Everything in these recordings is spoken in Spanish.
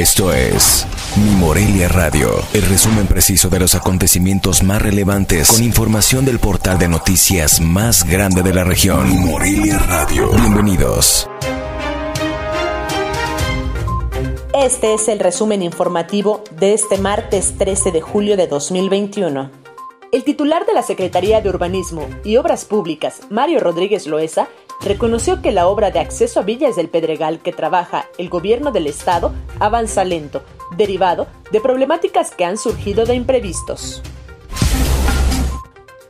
Esto es Mi Morelia Radio, el resumen preciso de los acontecimientos más relevantes con información del portal de noticias más grande de la región. Mi Morelia Radio. Bienvenidos. Este es el resumen informativo de este martes 13 de julio de 2021. El titular de la Secretaría de Urbanismo y Obras Públicas, Mario Rodríguez Loesa, reconoció que la obra de acceso a Villas del Pedregal que trabaja el gobierno del estado avanza lento, derivado de problemáticas que han surgido de imprevistos.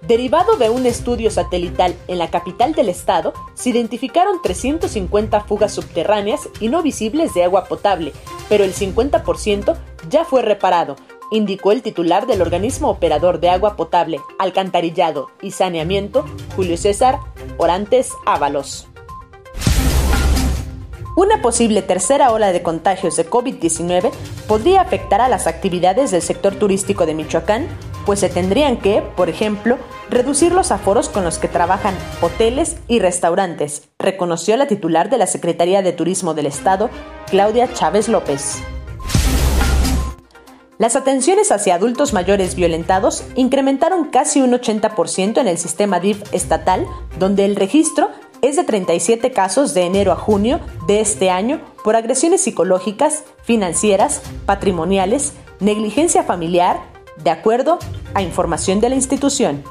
Derivado de un estudio satelital en la capital del estado, se identificaron 350 fugas subterráneas y no visibles de agua potable, pero el 50% ya fue reparado, indicó el titular del organismo operador de agua potable, alcantarillado y saneamiento, Julio César Orantes Ábalos. Una posible tercera ola de contagios de COVID-19 podría afectar a las actividades del sector turístico de Michoacán, pues se tendrían que, por ejemplo, reducir los aforos con los que trabajan hoteles y restaurantes, reconoció la titular de la Secretaría de Turismo del Estado, Claudia Chávez López. Las atenciones hacia adultos mayores violentados incrementaron casi un 80% en el sistema DIF estatal, donde el registro es de 37 casos de enero a junio de este año por agresiones psicológicas, financieras, patrimoniales, negligencia familiar, de acuerdo a información de la institución.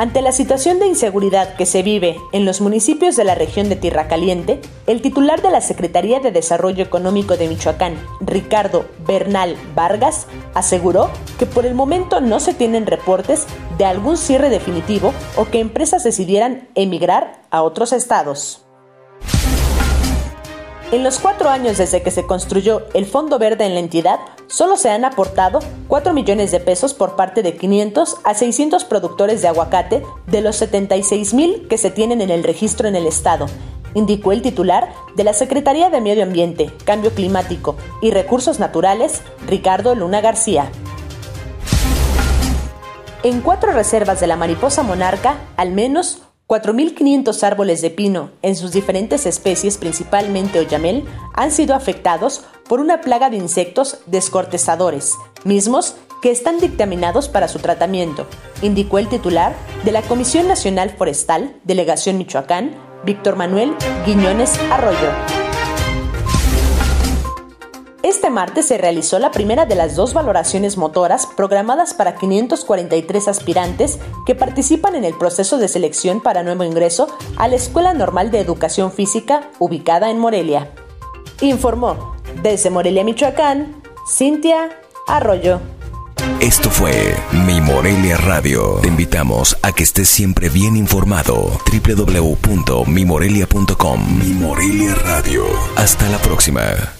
Ante la situación de inseguridad que se vive en los municipios de la región de Tierra Caliente, el titular de la Secretaría de Desarrollo Económico de Michoacán, Ricardo Bernal Vargas, aseguró que por el momento no se tienen reportes de algún cierre definitivo o que empresas decidieran emigrar a otros estados. En los cuatro años desde que se construyó el Fondo Verde en la entidad, solo se han aportado 4 millones de pesos por parte de 500 a 600 productores de aguacate de los 76 mil que se tienen en el registro en el estado, indicó el titular de la Secretaría de Medio Ambiente, Cambio Climático y Recursos Naturales, Ricardo Luna García. En cuatro reservas de la mariposa monarca, al menos 4.500 árboles de pino, en sus diferentes especies, principalmente oyamel, han sido afectados por una plaga de insectos descortezadores, mismos que están dictaminados para su tratamiento, indicó el titular de la Comisión Nacional Forestal, Delegación Michoacán, Víctor Manuel Guiñones Arroyo. Este martes se realizó la primera de las dos valoraciones motoras programadas para 543 aspirantes que participan en el proceso de selección para nuevo ingreso a la Escuela Normal de Educación Física ubicada en Morelia. Informó desde Morelia, Michoacán, Cintia Arroyo. Esto fue Mi Morelia Radio. Te invitamos a que estés siempre bien informado. www.mimorelia.com Mi Morelia Radio. Hasta la próxima.